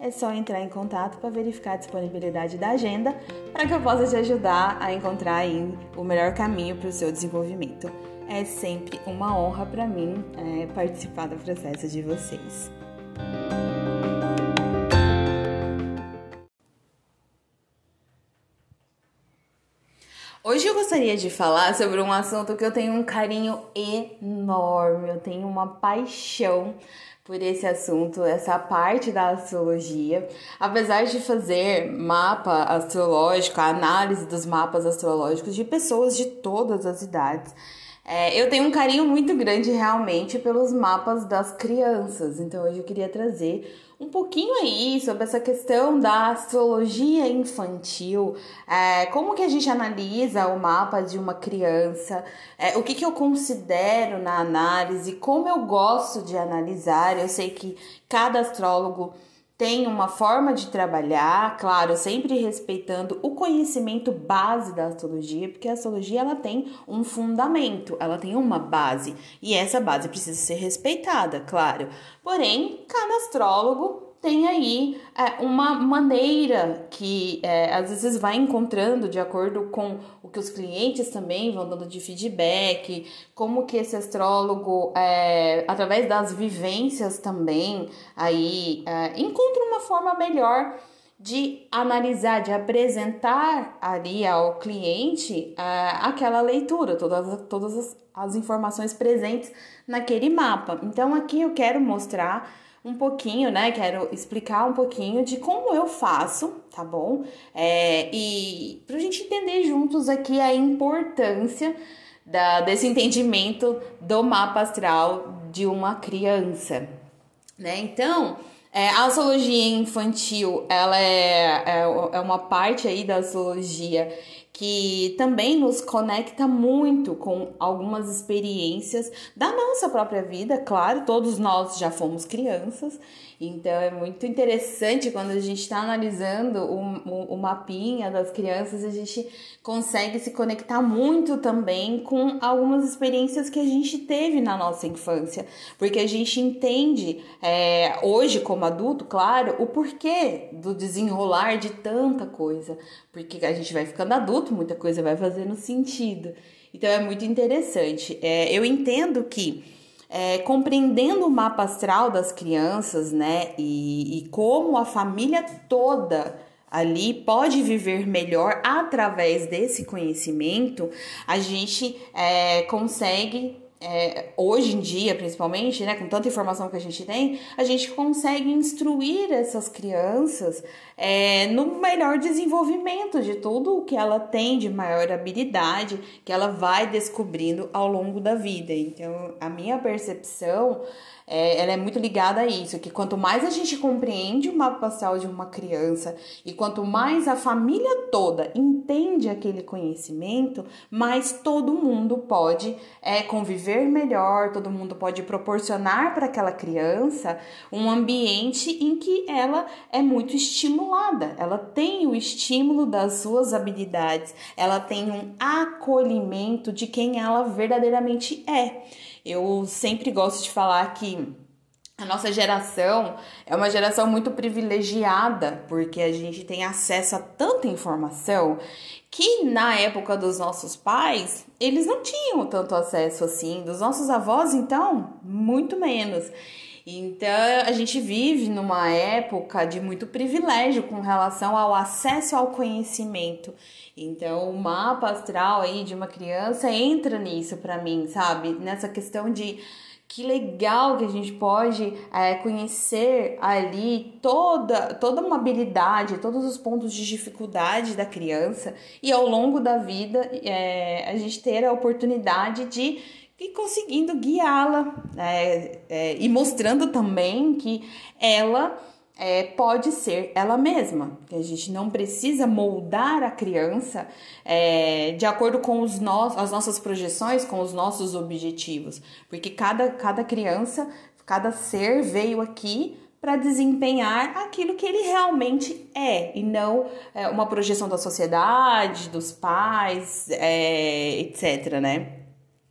é só entrar em contato para verificar a disponibilidade da agenda para que eu possa te ajudar a encontrar o melhor caminho para o seu desenvolvimento. É sempre uma honra para mim é, participar do processo de vocês. Hoje eu gostaria de falar sobre um assunto que eu tenho um carinho enorme, eu tenho uma paixão por esse assunto, essa parte da astrologia. Apesar de fazer mapa astrológico, a análise dos mapas astrológicos de pessoas de todas as idades, é, eu tenho um carinho muito grande realmente pelos mapas das crianças. Então hoje eu queria trazer um pouquinho aí sobre essa questão da astrologia infantil, é, como que a gente analisa o mapa de uma criança, é, o que, que eu considero na análise, como eu gosto de analisar. Eu sei que cada astrólogo tem uma forma de trabalhar, claro, sempre respeitando o conhecimento base da astrologia, porque a astrologia ela tem um fundamento, ela tem uma base, e essa base precisa ser respeitada, claro. Porém, cada astrólogo tem aí é, uma maneira que é, às vezes vai encontrando de acordo com o que os clientes também vão dando de feedback, como que esse astrólogo, é, através das vivências também, aí é, encontra uma forma melhor de analisar, de apresentar ali ao cliente é, aquela leitura, todas, todas as, as informações presentes naquele mapa. Então aqui eu quero mostrar um pouquinho, né? Quero explicar um pouquinho de como eu faço, tá bom? É, e pra gente entender juntos aqui a importância da, desse entendimento do mapa astral de uma criança, né? Então, é, a astrologia infantil, ela é, é, é uma parte aí da astrologia que também nos conecta muito com algumas experiências da nossa própria vida, claro, todos nós já fomos crianças então é muito interessante quando a gente está analisando o, o, o, mapinha das crianças, a gente consegue se conectar muito também com algumas experiências que a gente teve na nossa infância, porque a gente entende é, hoje como adulto, claro, o porquê do desenrolar de tanta coisa, porque a gente vai ficando adulto, muita coisa vai fazendo sentido. Então é muito interessante. É, eu entendo que é, compreendendo o mapa astral das crianças, né, e, e como a família toda ali pode viver melhor através desse conhecimento, a gente é, consegue é, hoje em dia, principalmente, né, com tanta informação que a gente tem, a gente consegue instruir essas crianças é, no melhor desenvolvimento de tudo o que ela tem de maior habilidade, que ela vai descobrindo ao longo da vida. Então, a minha percepção é, ela é muito ligada a isso, que quanto mais a gente compreende o mapa astral de uma criança e quanto mais a família toda entende aquele conhecimento, mais todo mundo pode é, conviver melhor, todo mundo pode proporcionar para aquela criança um ambiente em que ela é muito estimulada, ela tem o estímulo das suas habilidades, ela tem um acolhimento de quem ela verdadeiramente é. Eu sempre gosto de falar que a nossa geração é uma geração muito privilegiada, porque a gente tem acesso a tanta informação que na época dos nossos pais, eles não tinham tanto acesso assim, dos nossos avós, então, muito menos. Então, a gente vive numa época de muito privilégio com relação ao acesso ao conhecimento. Então, o mapa astral aí de uma criança entra nisso para mim, sabe? Nessa questão de que legal que a gente pode é, conhecer ali toda, toda uma habilidade, todos os pontos de dificuldade da criança e ao longo da vida é, a gente ter a oportunidade de ir conseguindo guiá-la é, é e mostrando também que ela é, pode ser ela mesma, que a gente não precisa moldar a criança é, de acordo com os no as nossas projeções, com os nossos objetivos, porque cada, cada criança, cada ser veio aqui para desempenhar aquilo que ele realmente é e não é, uma projeção da sociedade, dos pais, é, etc, né?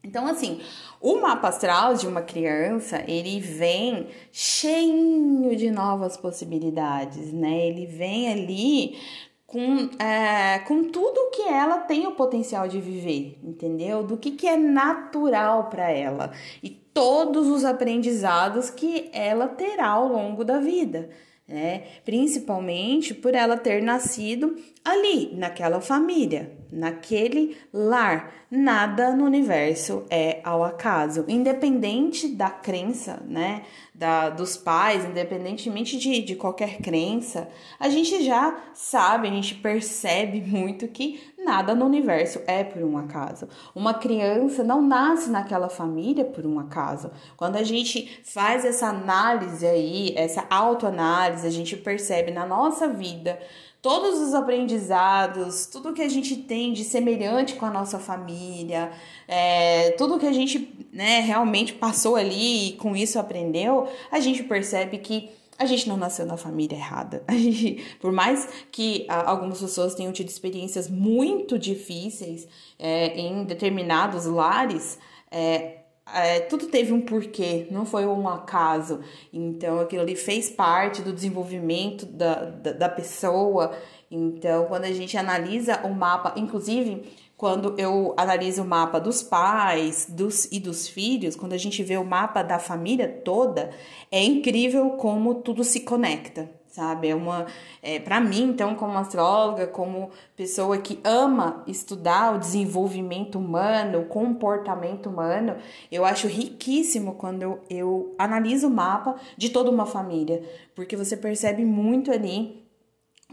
Então, assim, o mapa astral de uma criança, ele vem cheio de novas possibilidades, né? Ele vem ali com, é, com tudo que ela tem o potencial de viver, entendeu? Do que, que é natural para ela e todos os aprendizados que ela terá ao longo da vida. Né? Principalmente por ela ter nascido ali, naquela família, naquele lar. Nada no universo é ao acaso, independente da crença, né? Da, dos pais, independentemente de, de qualquer crença, a gente já sabe, a gente percebe muito que nada no universo é por um acaso. Uma criança não nasce naquela família por um acaso. Quando a gente faz essa análise aí, essa autoanálise, a gente percebe na nossa vida todos os aprendizados, tudo que a gente tem de semelhante com a nossa família, é, tudo que a gente né, realmente passou ali e com isso aprendeu, a gente percebe que a gente não nasceu na família errada. A gente, por mais que a, algumas pessoas tenham tido experiências muito difíceis é, em determinados lares, é, é, tudo teve um porquê, não foi um acaso. Então, aquilo ali fez parte do desenvolvimento da, da, da pessoa. Então, quando a gente analisa o mapa, inclusive quando eu analiso o mapa dos pais dos, e dos filhos, quando a gente vê o mapa da família toda, é incrível como tudo se conecta sabe? É uma, é, para mim, então, como astróloga, como pessoa que ama estudar o desenvolvimento humano, o comportamento humano, eu acho riquíssimo quando eu, eu analiso o mapa de toda uma família, porque você percebe muito ali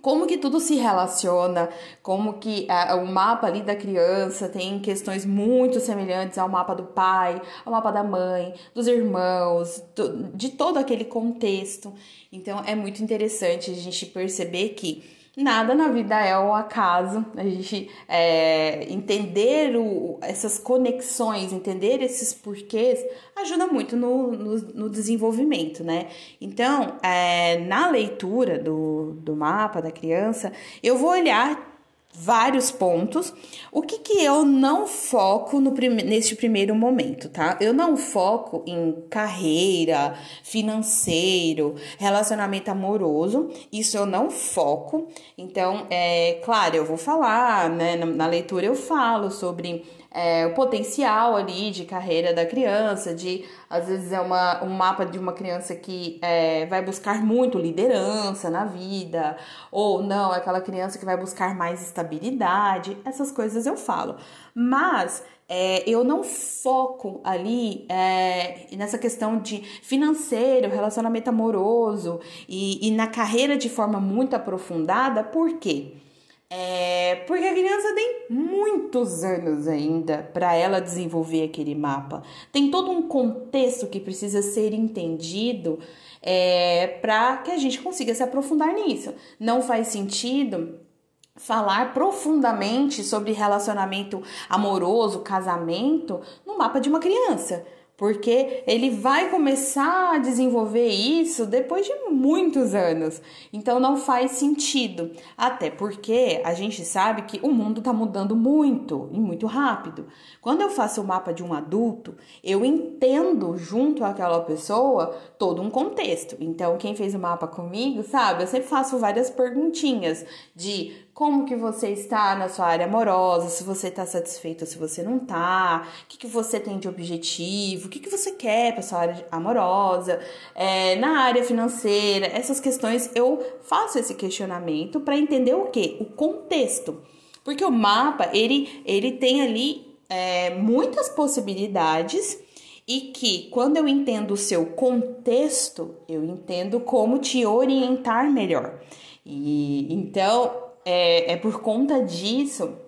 como que tudo se relaciona, como que uh, o mapa ali da criança tem questões muito semelhantes ao mapa do pai, ao mapa da mãe, dos irmãos, do, de todo aquele contexto. Então é muito interessante a gente perceber que nada na vida é o acaso. A gente é, entender o, essas conexões, entender esses porquês, ajuda muito no, no, no desenvolvimento, né? Então, é, na leitura do, do mapa da criança, eu vou olhar vários pontos. O que, que eu não foco no neste primeiro momento, tá? Eu não foco em carreira, financeiro, relacionamento amoroso. Isso eu não foco. Então, é claro, eu vou falar, né? Na, na leitura eu falo sobre é, o potencial ali de carreira da criança, de às vezes é uma, um mapa de uma criança que é, vai buscar muito liderança na vida, ou não, é aquela criança que vai buscar mais estabilidade, essas coisas eu falo. Mas é, eu não foco ali é, nessa questão de financeiro, relacionamento amoroso e, e na carreira de forma muito aprofundada, por quê? É, porque a criança tem muitos anos ainda para ela desenvolver aquele mapa. Tem todo um contexto que precisa ser entendido é, para que a gente consiga se aprofundar nisso. Não faz sentido falar profundamente sobre relacionamento amoroso, casamento, no mapa de uma criança porque ele vai começar a desenvolver isso depois de muitos anos. Então não faz sentido. Até porque a gente sabe que o mundo está mudando muito e muito rápido. Quando eu faço o mapa de um adulto, eu entendo junto àquela pessoa todo um contexto. Então, quem fez o mapa comigo, sabe, eu sempre faço várias perguntinhas de como que você está na sua área amorosa, se você está satisfeito ou se você não está, o que, que você tem de objetivo, o que, que você quer para sua área amorosa, é, na área financeira, essas questões eu faço esse questionamento para entender o que? O contexto. Porque o mapa, ele, ele tem ali é, muitas possibilidades e que quando eu entendo o seu contexto, eu entendo como te orientar melhor. E então é, é por conta disso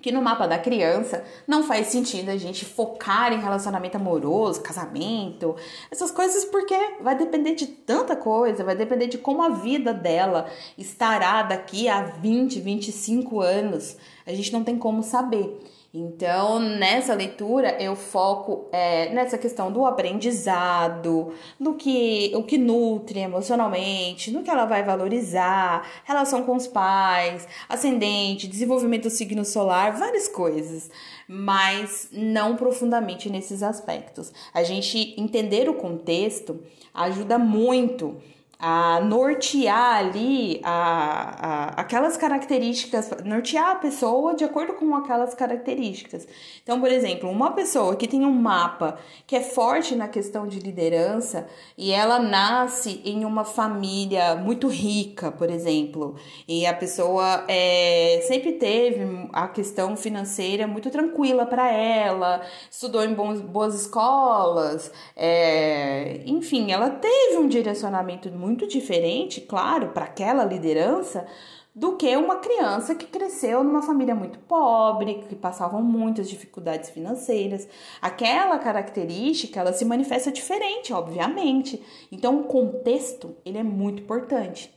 que no mapa da criança não faz sentido a gente focar em relacionamento amoroso, casamento, essas coisas, porque vai depender de tanta coisa, vai depender de como a vida dela estará daqui a 20, 25 anos. A gente não tem como saber. Então, nessa leitura, eu foco é, nessa questão do aprendizado, do que o que nutre emocionalmente, no que ela vai valorizar, relação com os pais, ascendente, desenvolvimento do signo solar, várias coisas, mas não profundamente nesses aspectos. A gente entender o contexto ajuda muito a nortear ali a, a, aquelas características, nortear a pessoa de acordo com aquelas características. Então, por exemplo, uma pessoa que tem um mapa que é forte na questão de liderança e ela nasce em uma família muito rica, por exemplo, e a pessoa é, sempre teve a questão financeira muito tranquila para ela, estudou em bons, boas escolas, é, enfim, ela teve um direcionamento muito muito diferente, claro, para aquela liderança do que uma criança que cresceu numa família muito pobre, que passavam muitas dificuldades financeiras. Aquela característica, ela se manifesta diferente, obviamente. Então, o contexto, ele é muito importante.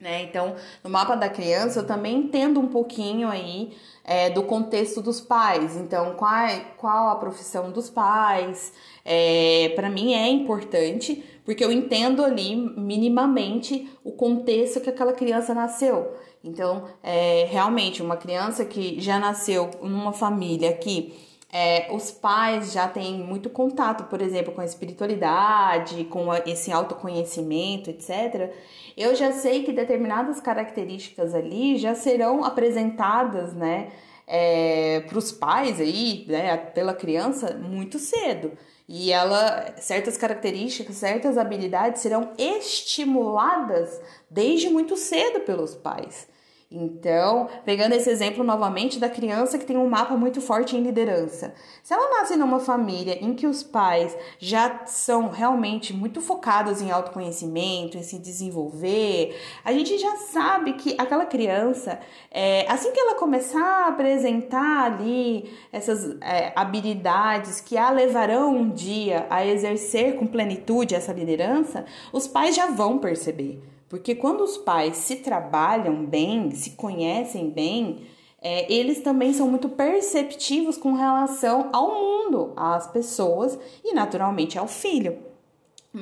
Né? Então, no mapa da criança, eu também entendo um pouquinho aí é, do contexto dos pais. Então, qual, qual a profissão dos pais? É, para mim é importante, porque eu entendo ali minimamente o contexto que aquela criança nasceu. Então, é, realmente, uma criança que já nasceu numa família que é, os pais já têm muito contato, por exemplo, com a espiritualidade, com esse autoconhecimento, etc. Eu já sei que determinadas características ali já serão apresentadas, né, é, para os pais aí, né, pela criança muito cedo. E ela, certas características, certas habilidades serão estimuladas desde muito cedo pelos pais. Então, pegando esse exemplo novamente da criança que tem um mapa muito forte em liderança. Se ela nasce numa família em que os pais já são realmente muito focados em autoconhecimento, em se desenvolver, a gente já sabe que aquela criança, é, assim que ela começar a apresentar ali essas é, habilidades que a levarão um dia a exercer com plenitude essa liderança, os pais já vão perceber. Porque quando os pais se trabalham bem, se conhecem bem, é, eles também são muito perceptivos com relação ao mundo, às pessoas e, naturalmente, ao filho.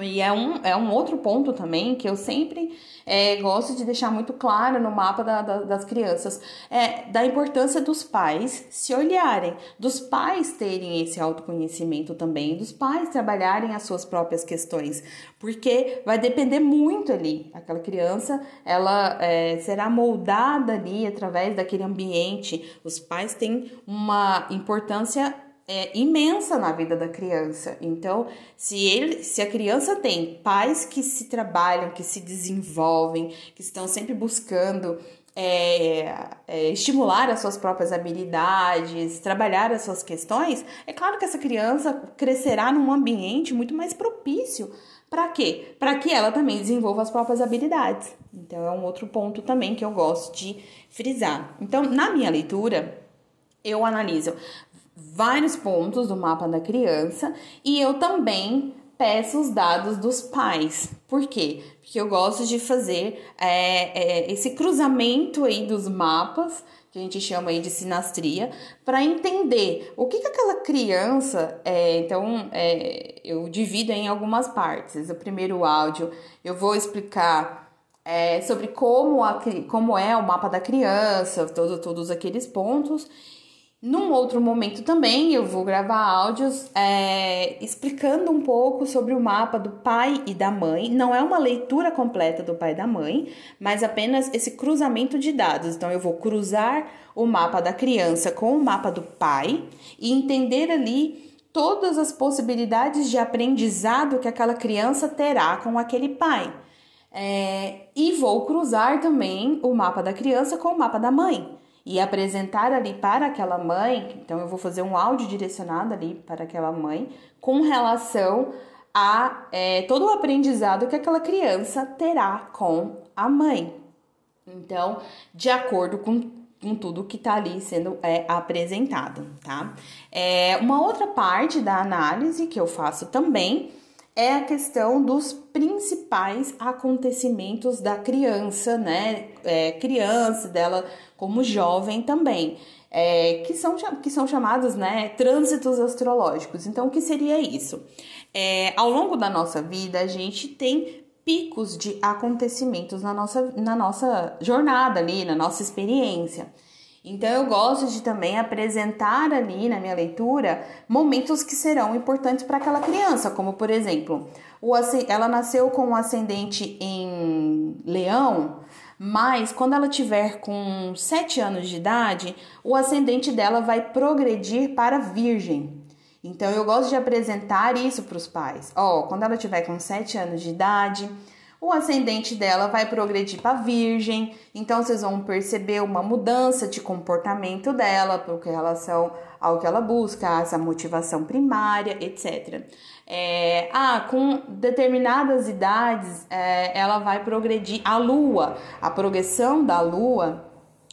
E é um, é um outro ponto também que eu sempre é, gosto de deixar muito claro no mapa da, da, das crianças, é da importância dos pais se olharem, dos pais terem esse autoconhecimento também, dos pais trabalharem as suas próprias questões, porque vai depender muito ali. Aquela criança, ela é, será moldada ali através daquele ambiente. Os pais têm uma importância é, imensa na vida da criança. Então, se ele, se a criança tem pais que se trabalham, que se desenvolvem, que estão sempre buscando é, é, estimular as suas próprias habilidades, trabalhar as suas questões, é claro que essa criança crescerá num ambiente muito mais propício. Para quê? Para que ela também desenvolva as próprias habilidades. Então, é um outro ponto também que eu gosto de frisar. Então, na minha leitura, eu analiso vários pontos do mapa da criança e eu também peço os dados dos pais. Por quê? Porque eu gosto de fazer é, é, esse cruzamento aí dos mapas, que a gente chama aí de sinastria, para entender o que, que aquela criança. É, então, é, eu divido em algumas partes. O primeiro áudio eu vou explicar é, sobre como, a, como é o mapa da criança, todo, todos aqueles pontos. Num outro momento também eu vou gravar áudios é, explicando um pouco sobre o mapa do pai e da mãe. Não é uma leitura completa do pai e da mãe, mas apenas esse cruzamento de dados. Então eu vou cruzar o mapa da criança com o mapa do pai e entender ali todas as possibilidades de aprendizado que aquela criança terá com aquele pai. É, e vou cruzar também o mapa da criança com o mapa da mãe e apresentar ali para aquela mãe, então eu vou fazer um áudio direcionado ali para aquela mãe com relação a é, todo o aprendizado que aquela criança terá com a mãe. Então, de acordo com, com tudo que está ali sendo é, apresentado, tá? É, uma outra parte da análise que eu faço também é a questão dos principais acontecimentos da criança, né? É, criança, dela como jovem também, é, que, são, que são chamados né, trânsitos astrológicos. Então, o que seria isso? É, ao longo da nossa vida, a gente tem picos de acontecimentos na nossa, na nossa jornada ali, na nossa experiência. Então eu gosto de também apresentar ali na minha leitura momentos que serão importantes para aquela criança, como por exemplo, o, ela nasceu com um ascendente em Leão, mas quando ela tiver com 7 anos de idade, o ascendente dela vai progredir para Virgem. Então eu gosto de apresentar isso para os pais. Ó, oh, quando ela tiver com 7 anos de idade, o ascendente dela vai progredir para Virgem, então vocês vão perceber uma mudança de comportamento dela com relação ao que ela busca, essa motivação primária, etc. É, ah, com determinadas idades é, ela vai progredir. A lua, a progressão da lua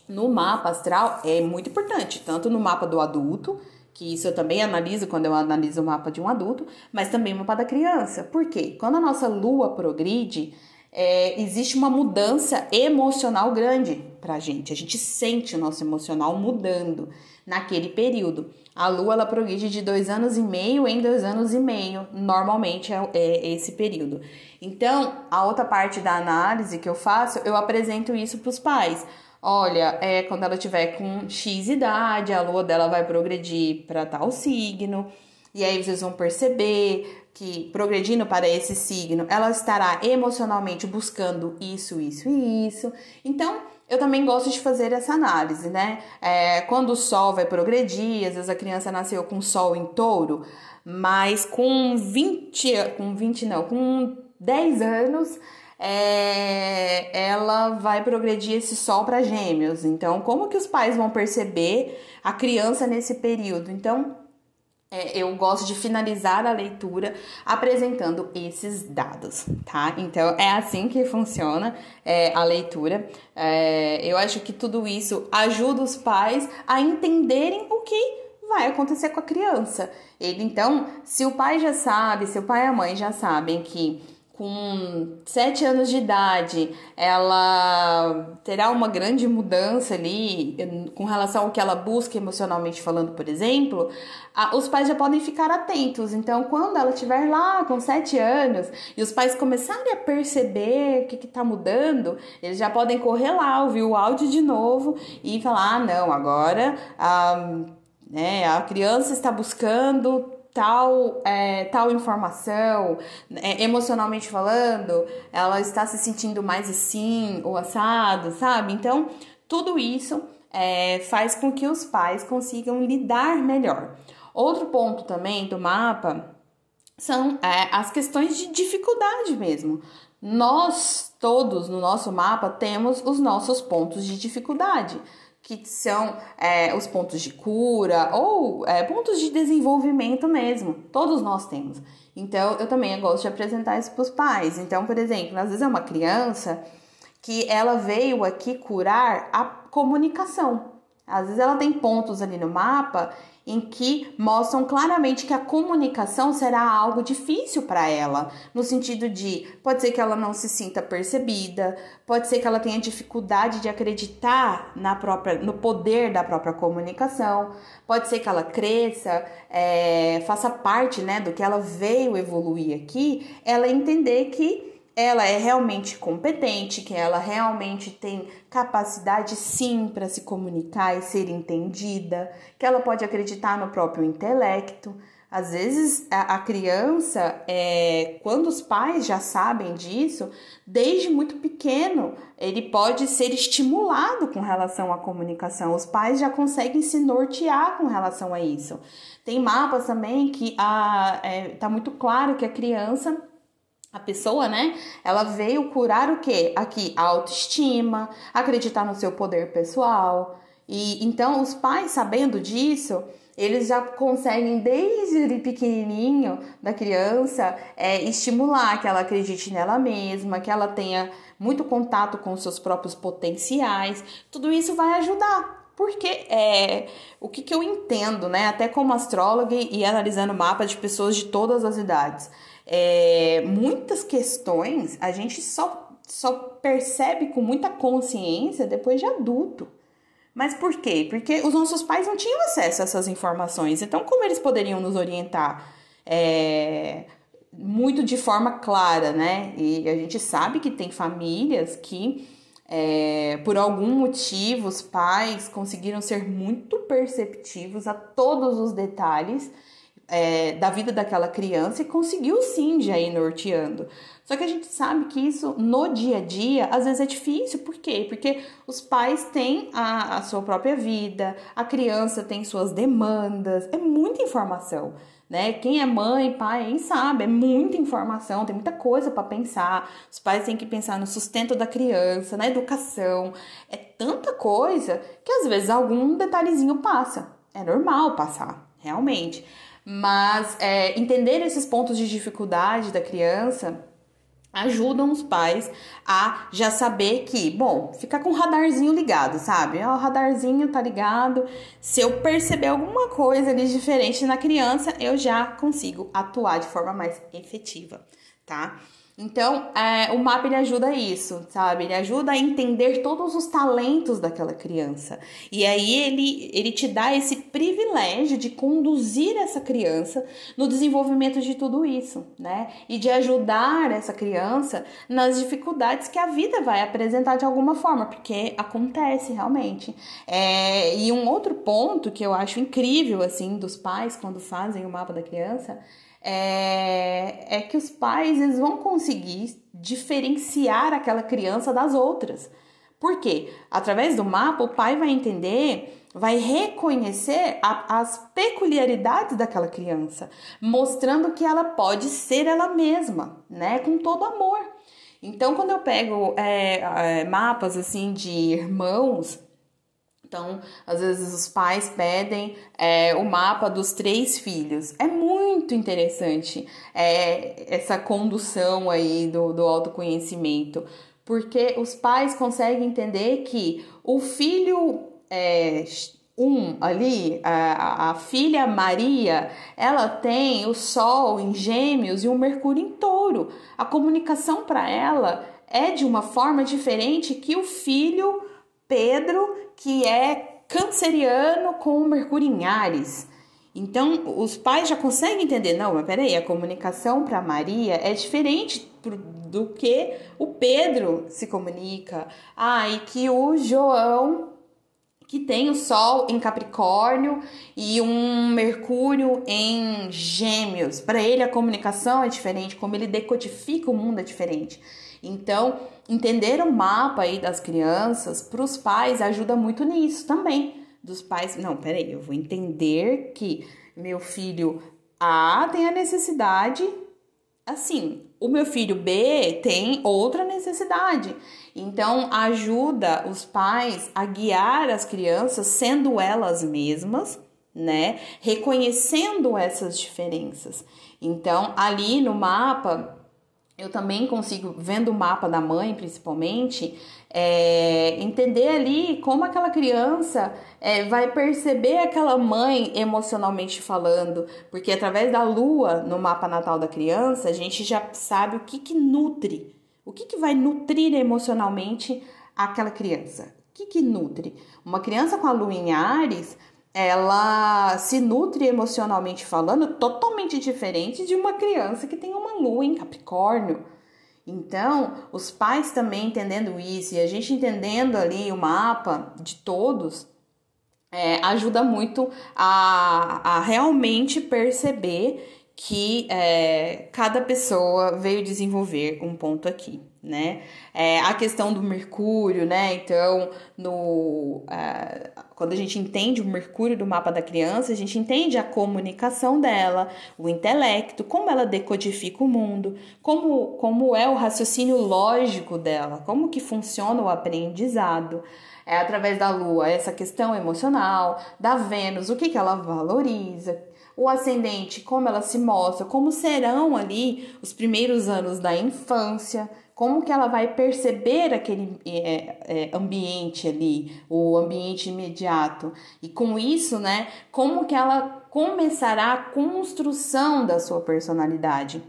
no mapa astral é muito importante, tanto no mapa do adulto que isso eu também analiso quando eu analiso o mapa de um adulto, mas também o mapa da criança. Por quê? Quando a nossa lua progride, é, existe uma mudança emocional grande pra gente. A gente sente o nosso emocional mudando naquele período. A lua ela progride de dois anos e meio em dois anos e meio, normalmente é, é esse período. Então, a outra parte da análise que eu faço, eu apresento isso para os pais. Olha, é quando ela tiver com X idade, a lua dela vai progredir para tal signo. E aí vocês vão perceber que progredindo para esse signo, ela estará emocionalmente buscando isso, isso e isso. Então, eu também gosto de fazer essa análise, né? É, quando o sol vai progredir, às vezes a criança nasceu com sol em touro, mas com 20, com 20 não, com 10 anos, é, ela vai progredir esse sol para gêmeos. Então, como que os pais vão perceber a criança nesse período? Então, é, eu gosto de finalizar a leitura apresentando esses dados, tá? Então é assim que funciona é, a leitura. É, eu acho que tudo isso ajuda os pais a entenderem o que vai acontecer com a criança. Ele então, se o pai já sabe, se o pai e a mãe já sabem que com sete anos de idade, ela terá uma grande mudança ali com relação ao que ela busca emocionalmente falando, por exemplo, os pais já podem ficar atentos. Então, quando ela estiver lá com sete anos e os pais começarem a perceber o que está mudando, eles já podem correr lá, ouvir o áudio de novo e falar: ah, não, agora a, né, a criança está buscando tal, é, tal informação, é, emocionalmente falando, ela está se sentindo mais assim ou assado, sabe? Então, tudo isso é, faz com que os pais consigam lidar melhor. Outro ponto também do mapa são é, as questões de dificuldade mesmo. Nós todos no nosso mapa temos os nossos pontos de dificuldade que são é, os pontos de cura ou é, pontos de desenvolvimento mesmo. Todos nós temos. Então, eu também gosto de apresentar isso para os pais. Então, por exemplo, às vezes é uma criança que ela veio aqui curar a comunicação. Às vezes ela tem pontos ali no mapa em que mostram claramente que a comunicação será algo difícil para ela, no sentido de pode ser que ela não se sinta percebida, pode ser que ela tenha dificuldade de acreditar na própria, no poder da própria comunicação, pode ser que ela cresça, é, faça parte né, do que ela veio evoluir aqui, ela entender que ela é realmente competente, que ela realmente tem capacidade sim para se comunicar e ser entendida, que ela pode acreditar no próprio intelecto. Às vezes a, criança, é, quando os pais já sabem disso, desde muito pequeno, ele pode ser estimulado com relação à comunicação. Os pais já conseguem se nortear com relação a isso. Tem mapas também que está é, tá muito claro que a criança a pessoa, né? Ela veio curar o quê? Aqui, a autoestima, acreditar no seu poder pessoal. E então os pais, sabendo disso, eles já conseguem desde pequenininho da criança é, estimular que ela acredite nela mesma, que ela tenha muito contato com seus próprios potenciais. Tudo isso vai ajudar. Porque é, o que, que eu entendo, né? Até como astróloga e analisando mapas de pessoas de todas as idades é, muitas questões a gente só, só percebe com muita consciência depois de adulto. Mas por quê? Porque os nossos pais não tinham acesso a essas informações. Então, como eles poderiam nos orientar? É, muito de forma clara, né? E a gente sabe que tem famílias que, é, por algum motivo, os pais conseguiram ser muito perceptivos a todos os detalhes é, da vida daquela criança e conseguiu sim já ir norteando. Só que a gente sabe que isso no dia a dia às vezes é difícil, por quê? Porque os pais têm a, a sua própria vida, a criança tem suas demandas, é muita informação. Né? Quem é mãe, pai, sabe, é muita informação, tem muita coisa para pensar. Os pais têm que pensar no sustento da criança, na educação. É tanta coisa que às vezes algum detalhezinho passa. É normal passar, realmente. Mas é, entender esses pontos de dificuldade da criança ajudam os pais a já saber que, bom, ficar com o radarzinho ligado, sabe? O radarzinho tá ligado. Se eu perceber alguma coisa ali diferente na criança, eu já consigo atuar de forma mais efetiva, tá? Então, é, o MAP ele ajuda isso, sabe? Ele ajuda a entender todos os talentos daquela criança. E aí ele, ele te dá esse privilégio de conduzir essa criança no desenvolvimento de tudo isso, né? E de ajudar essa criança nas dificuldades que a vida vai apresentar de alguma forma, porque acontece realmente. É, e um outro ponto que eu acho incrível, assim, dos pais quando fazem o mapa da criança é, é que os pais eles vão conseguir diferenciar aquela criança das outras. Por quê? Através do mapa, o pai vai entender, vai reconhecer a, as peculiaridades daquela criança, mostrando que ela pode ser ela mesma, né? Com todo amor. Então, quando eu pego é, é, mapas assim de irmãos, então, às vezes os pais pedem é, o mapa dos três filhos. É muito interessante é, essa condução aí do, do autoconhecimento, porque os pais conseguem entender que o filho é, um ali, a, a filha Maria, ela tem o Sol em Gêmeos e o Mercúrio em Touro. A comunicação para ela é de uma forma diferente que o filho Pedro, que é canceriano com Mercúrio em Ares. Então, os pais já conseguem entender, não, mas peraí, a comunicação para Maria é diferente do que o Pedro se comunica. Ah, e que o João, que tem o Sol em Capricórnio e um Mercúrio em Gêmeos, para ele a comunicação é diferente, como ele decodifica o mundo é diferente. Então, entender o mapa aí das crianças para os pais ajuda muito nisso também. Dos pais, não, peraí, eu vou entender que meu filho A tem a necessidade assim, o meu filho B tem outra necessidade. Então, ajuda os pais a guiar as crianças sendo elas mesmas, né? Reconhecendo essas diferenças. Então, ali no mapa, eu também consigo, vendo o mapa da mãe principalmente, é, entender ali como aquela criança é, vai perceber aquela mãe emocionalmente falando, porque através da lua no mapa natal da criança, a gente já sabe o que, que nutre, o que, que vai nutrir emocionalmente aquela criança. O que, que nutre? Uma criança com a lua em Ares ela se nutre emocionalmente falando totalmente diferente de uma criança que tem uma lua em Capricórnio. Então, os pais também entendendo isso e a gente entendendo ali o mapa de todos, é, ajuda muito a, a realmente perceber que é, cada pessoa veio desenvolver um ponto aqui, né? É, a questão do Mercúrio, né? Então, no, é, quando a gente entende o Mercúrio do mapa da criança, a gente entende a comunicação dela, o intelecto, como ela decodifica o mundo, como, como é o raciocínio lógico dela, como que funciona o aprendizado. É através da Lua, essa questão emocional, da Vênus, o que, que ela valoriza, o ascendente, como ela se mostra, como serão ali os primeiros anos da infância, como que ela vai perceber aquele é, é, ambiente ali, o ambiente imediato. E com isso, né, como que ela começará a construção da sua personalidade.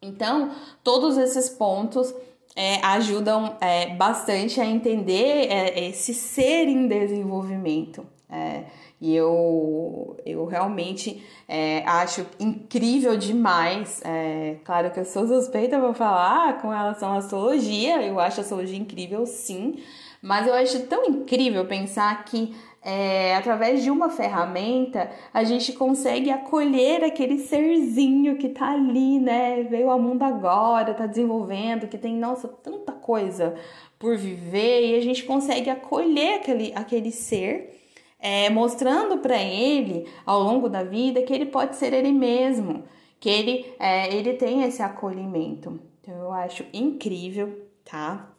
Então, todos esses pontos é, ajudam é, bastante a entender é, esse ser em desenvolvimento. É, e eu, eu realmente é, acho incrível demais. É, claro que eu sou suspeita para falar com relação à astrologia, eu acho a astrologia incrível sim, mas eu acho tão incrível pensar que é, através de uma ferramenta a gente consegue acolher aquele serzinho que tá ali, né? Veio ao mundo agora, tá desenvolvendo, que tem, nossa, tanta coisa por viver, e a gente consegue acolher aquele, aquele ser é, mostrando para ele ao longo da vida que ele pode ser ele mesmo, que ele, é, ele tem esse acolhimento. Então eu acho incrível, tá?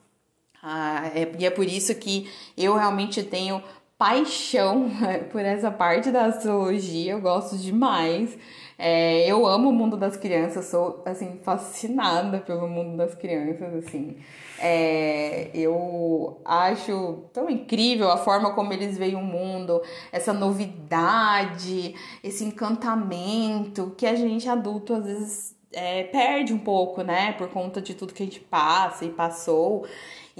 Ah, é, e é por isso que eu realmente tenho paixão por essa parte da astrologia, eu gosto demais. É, eu amo o mundo das crianças, sou assim fascinada pelo mundo das crianças, assim. É, eu acho tão incrível a forma como eles veem o mundo, essa novidade, esse encantamento que a gente adulto às vezes é, perde um pouco, né? Por conta de tudo que a gente passa e passou.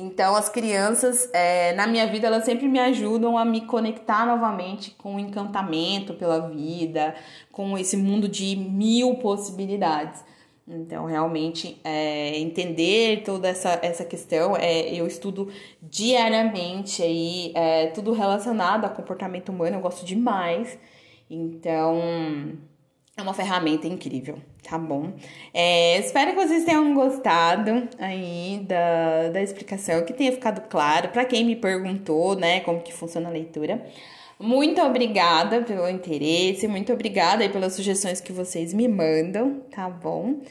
Então, as crianças, é, na minha vida, elas sempre me ajudam a me conectar novamente com o encantamento pela vida, com esse mundo de mil possibilidades. Então, realmente, é, entender toda essa, essa questão, é, eu estudo diariamente aí, é, tudo relacionado a comportamento humano, eu gosto demais. Então, é uma ferramenta incrível, tá bom? É, espero que vocês tenham gostado aí da, da explicação, que tenha ficado claro para quem me perguntou, né, como que funciona a leitura. Muito obrigada pelo interesse, muito obrigada aí pelas sugestões que vocês me mandam, tá bom?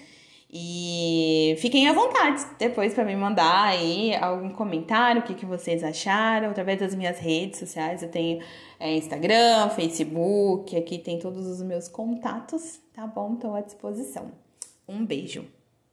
E fiquem à vontade depois para me mandar aí algum comentário, o que, que vocês acharam, através das minhas redes sociais. Eu tenho é, Instagram, Facebook, aqui tem todos os meus contatos, tá bom? Estou à disposição. Um beijo.